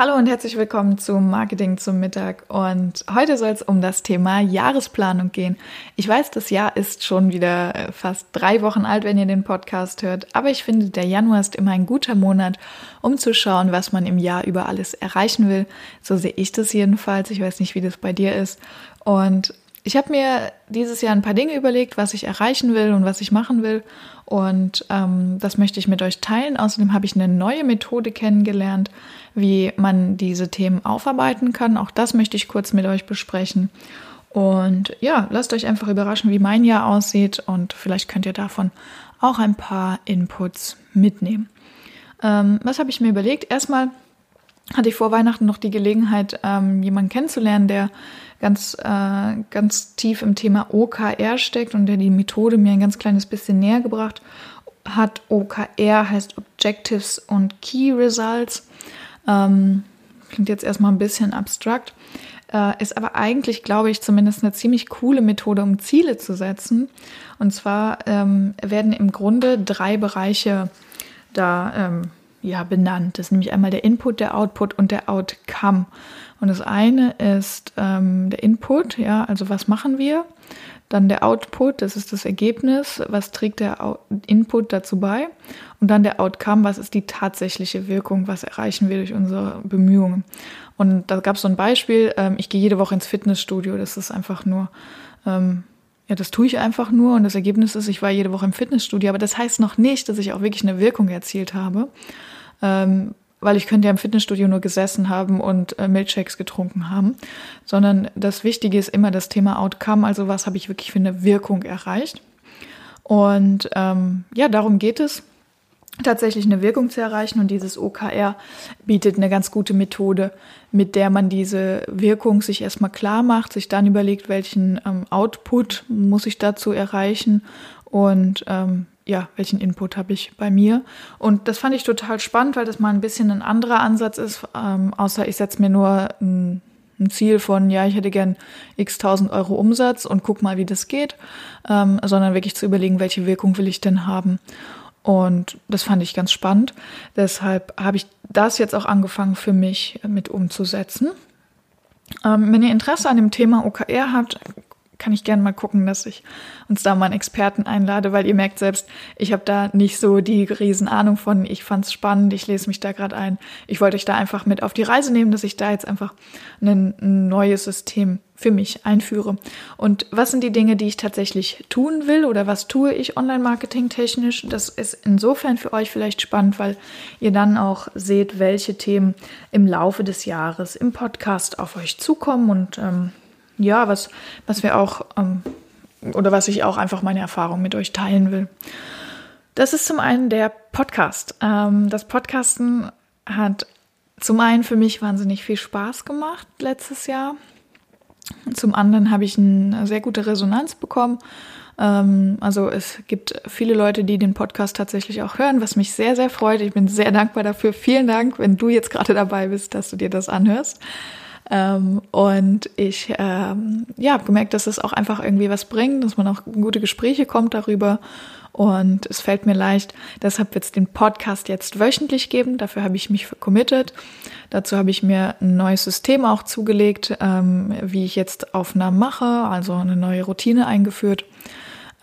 Hallo und herzlich willkommen zum Marketing zum Mittag. Und heute soll es um das Thema Jahresplanung gehen. Ich weiß, das Jahr ist schon wieder äh, fast drei Wochen alt, wenn ihr den Podcast hört. Aber ich finde, der Januar ist immer ein guter Monat, um zu schauen, was man im Jahr über alles erreichen will. So sehe ich das jedenfalls. Ich weiß nicht, wie das bei dir ist. Und ich habe mir dieses Jahr ein paar Dinge überlegt, was ich erreichen will und was ich machen will. Und ähm, das möchte ich mit euch teilen. Außerdem habe ich eine neue Methode kennengelernt, wie man diese Themen aufarbeiten kann. Auch das möchte ich kurz mit euch besprechen. Und ja, lasst euch einfach überraschen, wie mein Jahr aussieht. Und vielleicht könnt ihr davon auch ein paar Inputs mitnehmen. Ähm, was habe ich mir überlegt? Erstmal hatte ich vor Weihnachten noch die Gelegenheit, ähm, jemanden kennenzulernen, der ganz, äh, ganz tief im Thema OKR steckt und der die Methode mir ein ganz kleines bisschen näher gebracht hat. OKR heißt Objectives und Key Results. Ähm, klingt jetzt erstmal ein bisschen abstrakt, äh, ist aber eigentlich, glaube ich, zumindest eine ziemlich coole Methode, um Ziele zu setzen. Und zwar ähm, werden im Grunde drei Bereiche da ähm, ja, benannt. Das ist nämlich einmal der Input, der Output und der Outcome. Und das eine ist ähm, der Input, ja, also was machen wir? Dann der Output, das ist das Ergebnis, was trägt der Input dazu bei? Und dann der Outcome, was ist die tatsächliche Wirkung, was erreichen wir durch unsere Bemühungen? Und da gab es so ein Beispiel, ähm, ich gehe jede Woche ins Fitnessstudio, das ist einfach nur, ähm, ja, das tue ich einfach nur und das Ergebnis ist, ich war jede Woche im Fitnessstudio, aber das heißt noch nicht, dass ich auch wirklich eine Wirkung erzielt habe. Ähm, weil ich könnte ja im Fitnessstudio nur gesessen haben und äh, Milkshakes getrunken haben, sondern das Wichtige ist immer das Thema Outcome, also was habe ich wirklich für eine Wirkung erreicht. Und ähm, ja, darum geht es, tatsächlich eine Wirkung zu erreichen. Und dieses OKR bietet eine ganz gute Methode, mit der man diese Wirkung sich erstmal klar macht, sich dann überlegt, welchen ähm, Output muss ich dazu erreichen und ähm, ja, welchen Input habe ich bei mir. Und das fand ich total spannend, weil das mal ein bisschen ein anderer Ansatz ist, ähm, außer ich setze mir nur ein, ein, Ziel von, ja, ich hätte gern x tausend Euro Umsatz und guck mal, wie das geht, ähm, sondern wirklich zu überlegen, welche Wirkung will ich denn haben. Und das fand ich ganz spannend. Deshalb habe ich das jetzt auch angefangen für mich mit umzusetzen. Ähm, wenn ihr Interesse an dem Thema OKR habt, kann ich gerne mal gucken, dass ich uns da mal einen Experten einlade, weil ihr merkt selbst, ich habe da nicht so die riesen Ahnung von. Ich fand es spannend, ich lese mich da gerade ein. Ich wollte euch da einfach mit auf die Reise nehmen, dass ich da jetzt einfach ein, ein neues System für mich einführe. Und was sind die Dinge, die ich tatsächlich tun will oder was tue ich online-marketing technisch? Das ist insofern für euch vielleicht spannend, weil ihr dann auch seht, welche Themen im Laufe des Jahres im Podcast auf euch zukommen und ähm, ja, was, was wir auch ähm, oder was ich auch einfach meine Erfahrung mit euch teilen will. Das ist zum einen der Podcast. Ähm, das Podcasten hat zum einen für mich wahnsinnig viel Spaß gemacht letztes Jahr. Zum anderen habe ich eine sehr gute Resonanz bekommen. Ähm, also es gibt viele Leute, die den Podcast tatsächlich auch hören, was mich sehr, sehr freut. Ich bin sehr dankbar dafür. Vielen Dank, wenn du jetzt gerade dabei bist, dass du dir das anhörst. Ähm, und ich ähm, ja, habe gemerkt, dass es auch einfach irgendwie was bringt, dass man auch gute Gespräche kommt darüber. Und es fällt mir leicht. Deshalb wird es den Podcast jetzt wöchentlich geben. Dafür habe ich mich committed. Dazu habe ich mir ein neues System auch zugelegt, ähm, wie ich jetzt Aufnahmen mache, also eine neue Routine eingeführt,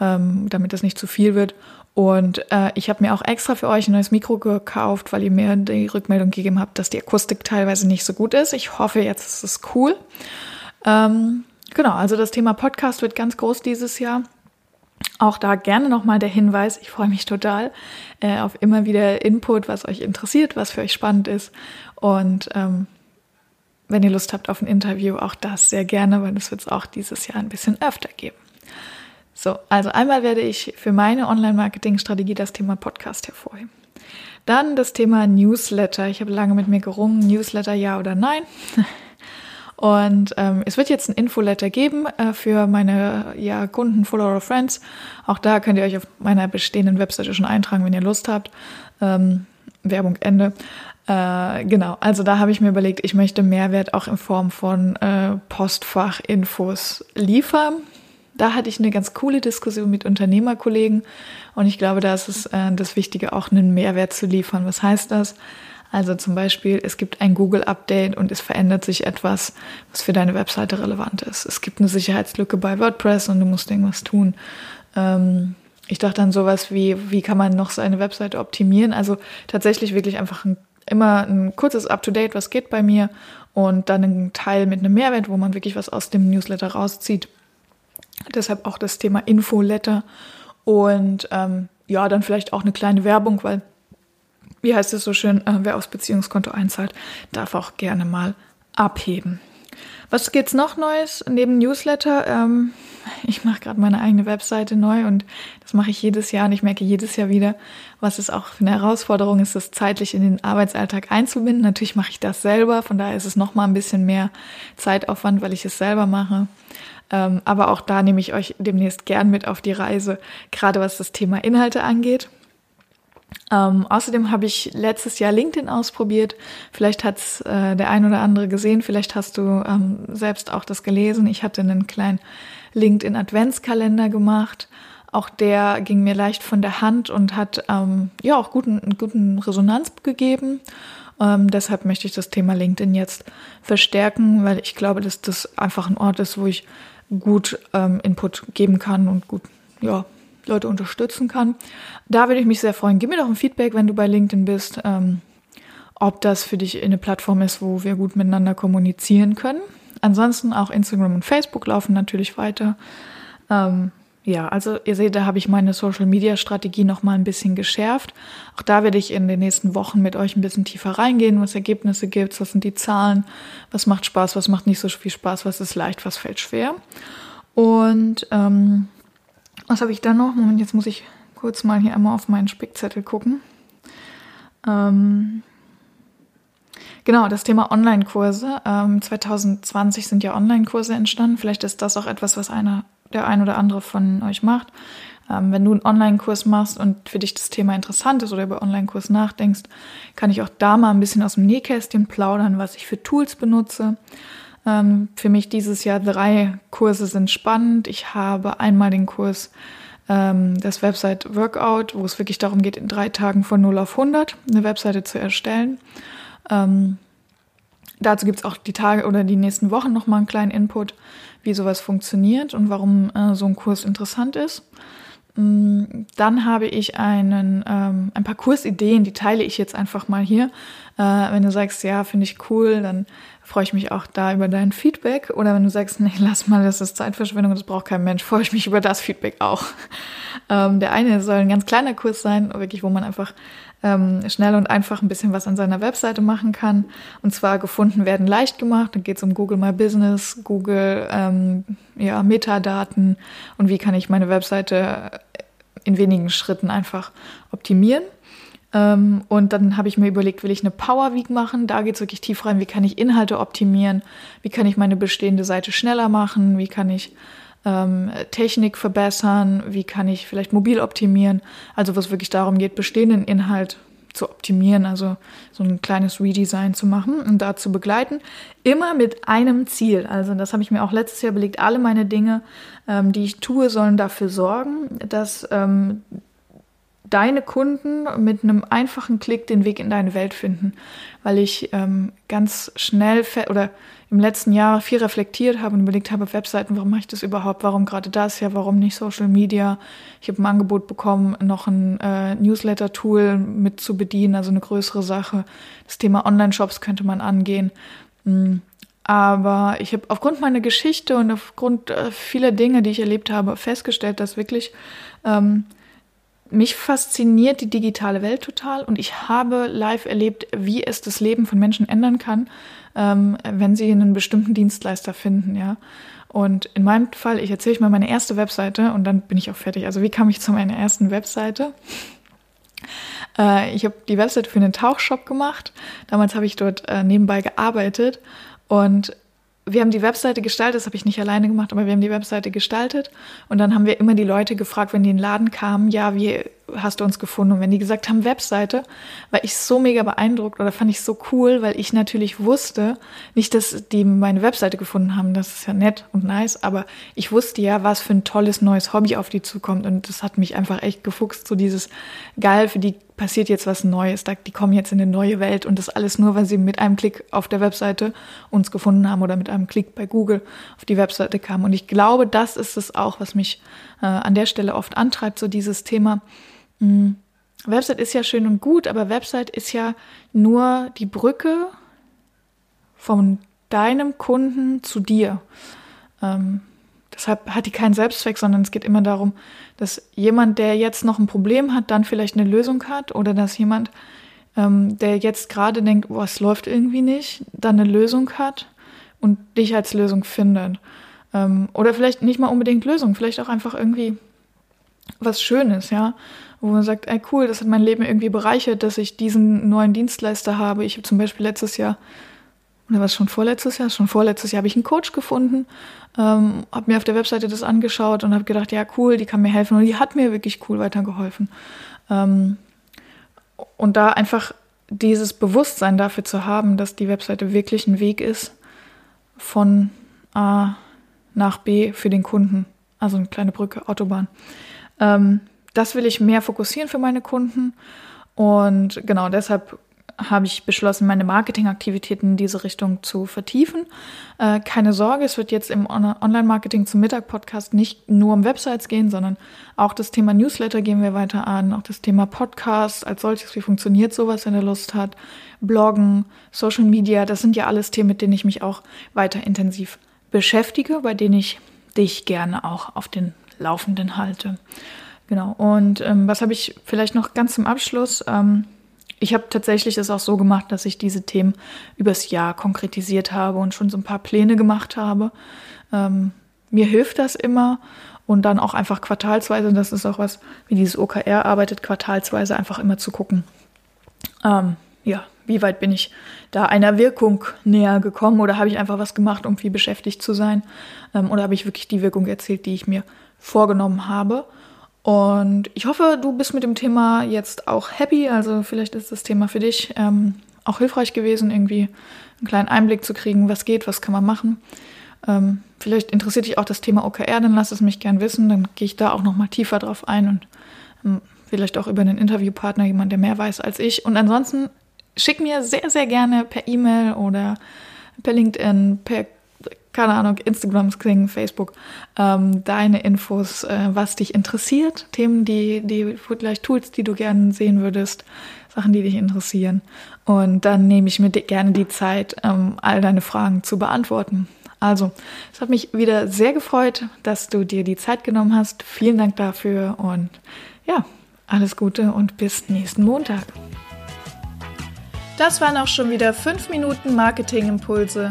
ähm, damit das nicht zu viel wird. Und äh, ich habe mir auch extra für euch ein neues Mikro gekauft, weil ihr mir die Rückmeldung gegeben habt, dass die Akustik teilweise nicht so gut ist. Ich hoffe, jetzt ist es cool. Ähm, genau, also das Thema Podcast wird ganz groß dieses Jahr. Auch da gerne nochmal der Hinweis, ich freue mich total äh, auf immer wieder Input, was euch interessiert, was für euch spannend ist. Und ähm, wenn ihr Lust habt auf ein Interview, auch das sehr gerne, weil das wird es auch dieses Jahr ein bisschen öfter geben. So, also einmal werde ich für meine Online-Marketing-Strategie das Thema Podcast hervorheben. Dann das Thema Newsletter. Ich habe lange mit mir gerungen, Newsletter ja oder nein. Und ähm, es wird jetzt ein Infoletter geben äh, für meine ja, Kunden, Follower, Friends. Auch da könnt ihr euch auf meiner bestehenden Webseite schon eintragen, wenn ihr Lust habt. Ähm, Werbung Ende. Äh, genau, also da habe ich mir überlegt, ich möchte Mehrwert auch in Form von äh, Postfach-Infos liefern. Da hatte ich eine ganz coole Diskussion mit Unternehmerkollegen und ich glaube, da ist es äh, das Wichtige, auch einen Mehrwert zu liefern. Was heißt das? Also zum Beispiel, es gibt ein Google-Update und es verändert sich etwas, was für deine Webseite relevant ist. Es gibt eine Sicherheitslücke bei WordPress und du musst irgendwas tun. Ähm, ich dachte dann sowas wie, wie kann man noch seine Webseite optimieren? Also tatsächlich wirklich einfach ein immer ein kurzes Up-to-Date, was geht bei mir und dann ein Teil mit einem Mehrwert, wo man wirklich was aus dem Newsletter rauszieht. Deshalb auch das Thema Infoletter und ähm, ja, dann vielleicht auch eine kleine Werbung, weil, wie heißt es so schön, äh, wer aufs Beziehungskonto einzahlt, darf auch gerne mal abheben. Was gibt's noch Neues neben Newsletter? Ähm, ich mache gerade meine eigene Webseite neu und das mache ich jedes Jahr und ich merke jedes Jahr wieder, was es auch für eine Herausforderung ist, das zeitlich in den Arbeitsalltag einzubinden. Natürlich mache ich das selber, von daher ist es noch mal ein bisschen mehr Zeitaufwand, weil ich es selber mache. Ähm, aber auch da nehme ich euch demnächst gern mit auf die Reise, gerade was das Thema Inhalte angeht. Ähm, außerdem habe ich letztes Jahr LinkedIn ausprobiert. Vielleicht hat es äh, der ein oder andere gesehen, vielleicht hast du ähm, selbst auch das gelesen. Ich hatte einen kleinen LinkedIn Adventskalender gemacht. Auch der ging mir leicht von der Hand und hat ähm, ja auch guten, guten Resonanz gegeben. Ähm, deshalb möchte ich das Thema LinkedIn jetzt verstärken, weil ich glaube, dass das einfach ein Ort ist, wo ich gut ähm, Input geben kann und gut ja, Leute unterstützen kann. Da würde ich mich sehr freuen. Gib mir doch ein Feedback, wenn du bei LinkedIn bist, ähm, ob das für dich eine Plattform ist, wo wir gut miteinander kommunizieren können. Ansonsten auch Instagram und Facebook laufen natürlich weiter. Ähm, ja, also ihr seht, da habe ich meine Social-Media-Strategie noch mal ein bisschen geschärft. Auch da werde ich in den nächsten Wochen mit euch ein bisschen tiefer reingehen, was Ergebnisse gibt, was sind die Zahlen, was macht Spaß, was macht nicht so viel Spaß, was ist leicht, was fällt schwer. Und ähm, was habe ich da noch? Moment, jetzt muss ich kurz mal hier einmal auf meinen Spickzettel gucken. Ähm, Genau, das Thema Online-Kurse. Ähm, 2020 sind ja Online-Kurse entstanden. Vielleicht ist das auch etwas, was einer, der ein oder andere von euch macht. Ähm, wenn du einen Online-Kurs machst und für dich das Thema interessant ist oder über Online-Kurs nachdenkst, kann ich auch da mal ein bisschen aus dem Nähkästchen plaudern, was ich für Tools benutze. Ähm, für mich dieses Jahr drei Kurse sind spannend. Ich habe einmal den Kurs ähm, das Website Workout, wo es wirklich darum geht, in drei Tagen von 0 auf 100 eine Webseite zu erstellen. Ähm, dazu gibt es auch die Tage oder die nächsten Wochen nochmal einen kleinen Input, wie sowas funktioniert und warum äh, so ein Kurs interessant ist. Mm, dann habe ich einen, ähm, ein paar Kursideen, die teile ich jetzt einfach mal hier. Äh, wenn du sagst, ja, finde ich cool, dann freue ich mich auch da über dein Feedback. Oder wenn du sagst, nee, lass mal, das ist Zeitverschwendung, das braucht kein Mensch, freue ich mich über das Feedback auch. Ähm, der eine soll ein ganz kleiner Kurs sein, wirklich, wo man einfach ähm, schnell und einfach ein bisschen was an seiner Webseite machen kann. Und zwar gefunden werden leicht gemacht. Da geht es um Google My Business, Google ähm, ja, Metadaten und wie kann ich meine Webseite in wenigen Schritten einfach optimieren. Ähm, und dann habe ich mir überlegt, will ich eine Power Week machen? Da geht es wirklich tief rein. Wie kann ich Inhalte optimieren? Wie kann ich meine bestehende Seite schneller machen? Wie kann ich ähm, Technik verbessern? Wie kann ich vielleicht mobil optimieren? Also was wirklich darum geht, bestehenden Inhalt zu optimieren, also so ein kleines Redesign zu machen und da zu begleiten. Immer mit einem Ziel. Also das habe ich mir auch letztes Jahr belegt. Alle meine Dinge, ähm, die ich tue, sollen dafür sorgen, dass ähm, deine Kunden mit einem einfachen Klick den Weg in deine Welt finden, weil ich ähm, ganz schnell oder im letzten Jahr viel reflektiert habe und überlegt habe, Webseiten, warum mache ich das überhaupt, warum gerade das, ja, warum nicht Social Media. Ich habe ein Angebot bekommen, noch ein äh, Newsletter-Tool mit zu bedienen, also eine größere Sache. Das Thema Online-Shops könnte man angehen. Mhm. Aber ich habe aufgrund meiner Geschichte und aufgrund äh, vieler Dinge, die ich erlebt habe, festgestellt, dass wirklich ähm, mich fasziniert die digitale Welt total und ich habe live erlebt, wie es das Leben von Menschen ändern kann, ähm, wenn sie einen bestimmten Dienstleister finden, ja. Und in meinem Fall, ich erzähle euch mal meine erste Webseite und dann bin ich auch fertig. Also wie kam ich zu meiner ersten Webseite? Äh, ich habe die Webseite für einen Tauchshop gemacht. Damals habe ich dort äh, nebenbei gearbeitet und wir haben die Webseite gestaltet, das habe ich nicht alleine gemacht, aber wir haben die Webseite gestaltet. Und dann haben wir immer die Leute gefragt, wenn die in den Laden kamen, ja, wie hast du uns gefunden? Und wenn die gesagt haben Webseite, war ich so mega beeindruckt oder fand ich so cool, weil ich natürlich wusste, nicht, dass die meine Webseite gefunden haben, das ist ja nett und nice, aber ich wusste ja, was für ein tolles neues Hobby auf die zukommt und das hat mich einfach echt gefuchst, so dieses geil, für die passiert jetzt was Neues, die kommen jetzt in eine neue Welt und das alles nur, weil sie mit einem Klick auf der Webseite uns gefunden haben oder mit einem Klick bei Google auf die Webseite kamen. Und ich glaube, das ist es auch, was mich äh, an der Stelle oft antreibt, so dieses Thema. Mh, Website ist ja schön und gut, aber Website ist ja nur die Brücke von deinem Kunden zu dir. Ähm, Deshalb hat die keinen Selbstzweck, sondern es geht immer darum, dass jemand, der jetzt noch ein Problem hat, dann vielleicht eine Lösung hat oder dass jemand, ähm, der jetzt gerade denkt, oh, es läuft irgendwie nicht, dann eine Lösung hat und dich als Lösung findet. Ähm, oder vielleicht nicht mal unbedingt Lösung, vielleicht auch einfach irgendwie was Schönes, ja, wo man sagt, ey cool, das hat mein Leben irgendwie bereichert, dass ich diesen neuen Dienstleister habe. Ich habe zum Beispiel letztes Jahr oder was schon vorletztes Jahr? Schon vorletztes Jahr habe ich einen Coach gefunden, ähm, habe mir auf der Webseite das angeschaut und habe gedacht, ja cool, die kann mir helfen und die hat mir wirklich cool weitergeholfen. Ähm, und da einfach dieses Bewusstsein dafür zu haben, dass die Webseite wirklich ein Weg ist von A nach B für den Kunden, also eine kleine Brücke, Autobahn. Ähm, das will ich mehr fokussieren für meine Kunden und genau deshalb habe ich beschlossen, meine Marketingaktivitäten in diese Richtung zu vertiefen. Äh, keine Sorge, es wird jetzt im Online-Marketing zum Mittag-Podcast nicht nur um Websites gehen, sondern auch das Thema Newsletter gehen wir weiter an, auch das Thema Podcast als solches, wie funktioniert sowas, wenn er Lust hat, Bloggen, Social Media, das sind ja alles Themen, mit denen ich mich auch weiter intensiv beschäftige, bei denen ich dich gerne auch auf den Laufenden halte. Genau. Und ähm, was habe ich vielleicht noch ganz zum Abschluss? Ähm, ich habe tatsächlich es auch so gemacht, dass ich diese Themen übers Jahr konkretisiert habe und schon so ein paar Pläne gemacht habe. Ähm, mir hilft das immer und dann auch einfach quartalsweise, und das ist auch was, wie dieses OKR arbeitet, quartalsweise einfach immer zu gucken. Ähm, ja, wie weit bin ich da einer Wirkung näher gekommen oder habe ich einfach was gemacht, um viel beschäftigt zu sein? Ähm, oder habe ich wirklich die Wirkung erzielt, die ich mir vorgenommen habe? Und ich hoffe, du bist mit dem Thema jetzt auch happy. Also vielleicht ist das Thema für dich ähm, auch hilfreich gewesen, irgendwie einen kleinen Einblick zu kriegen, was geht, was kann man machen. Ähm, vielleicht interessiert dich auch das Thema OKR, dann lass es mich gern wissen. Dann gehe ich da auch nochmal tiefer drauf ein und ähm, vielleicht auch über einen Interviewpartner, jemand, der mehr weiß als ich. Und ansonsten schick mir sehr, sehr gerne per E-Mail oder per LinkedIn, per keine Ahnung, Instagram, Xing, Facebook, ähm, deine Infos, äh, was dich interessiert, Themen, die, die vielleicht Tools, die du gerne sehen würdest, Sachen, die dich interessieren. Und dann nehme ich mir gerne die Zeit, ähm, all deine Fragen zu beantworten. Also, es hat mich wieder sehr gefreut, dass du dir die Zeit genommen hast. Vielen Dank dafür und ja, alles Gute und bis nächsten Montag. Das waren auch schon wieder fünf Minuten Marketingimpulse